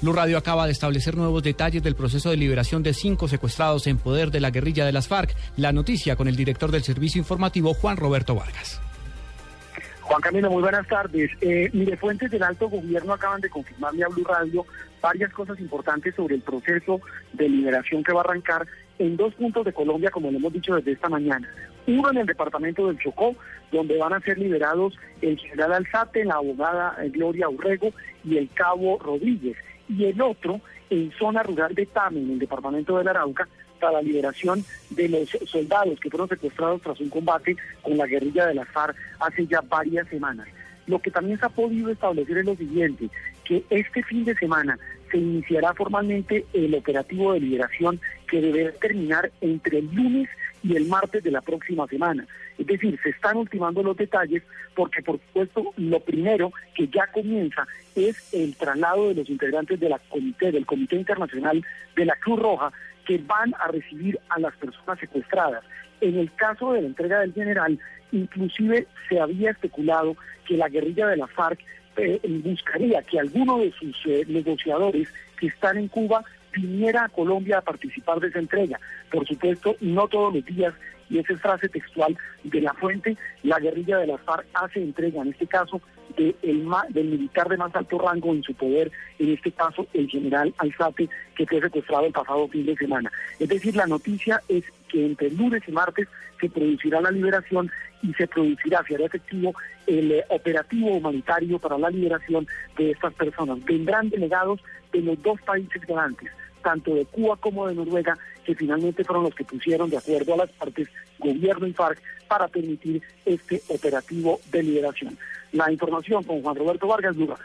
Blue Radio acaba de establecer nuevos detalles del proceso de liberación de cinco secuestrados en poder de la guerrilla de las FARC. La noticia con el director del servicio informativo, Juan Roberto Vargas. Juan Camilo, muy buenas tardes. Eh, mire, fuentes del alto gobierno acaban de confirmarle a Blue Radio varias cosas importantes sobre el proceso de liberación que va a arrancar en dos puntos de Colombia, como lo hemos dicho desde esta mañana. Uno en el departamento del Chocó, donde van a ser liberados el general Alzate, la abogada eh, Gloria Urrego y el cabo Rodríguez y el otro en zona rural de Tame, en el departamento de la Arauca, para la liberación de los soldados que fueron secuestrados tras un combate con la guerrilla de la FARC hace ya varias semanas. Lo que también se ha podido establecer es lo siguiente, que este fin de semana se iniciará formalmente el operativo de liberación que deberá terminar entre el lunes y el martes de la próxima semana. Es decir, se están ultimando los detalles porque, por supuesto, lo primero que ya comienza es el traslado de los integrantes de la comité, del Comité Internacional de la Cruz Roja que van a recibir a las personas secuestradas. En el caso de la entrega del general, inclusive se había especulado que la guerrilla de la FARC eh, buscaría que alguno de sus eh, negociadores que están en Cuba viniera a Colombia a participar de esa entrega. Por supuesto, no todos los días, y esa es frase textual de la fuente, la guerrilla de las FARC hace entrega, en este caso, de el, del militar de más alto rango en su poder, en este caso el general Alzate, que fue secuestrado el pasado fin de semana. Es decir, la noticia es que entre lunes y martes se producirá la liberación y se producirá, se hará efectivo el eh, operativo humanitario para la liberación de estas personas. Vendrán delegados de los dos países garantes, tanto de Cuba como de Noruega, que finalmente fueron los que pusieron de acuerdo a las partes, gobierno y FARC, para permitir este operativo de liberación. La información con Juan Roberto Vargas Lugar.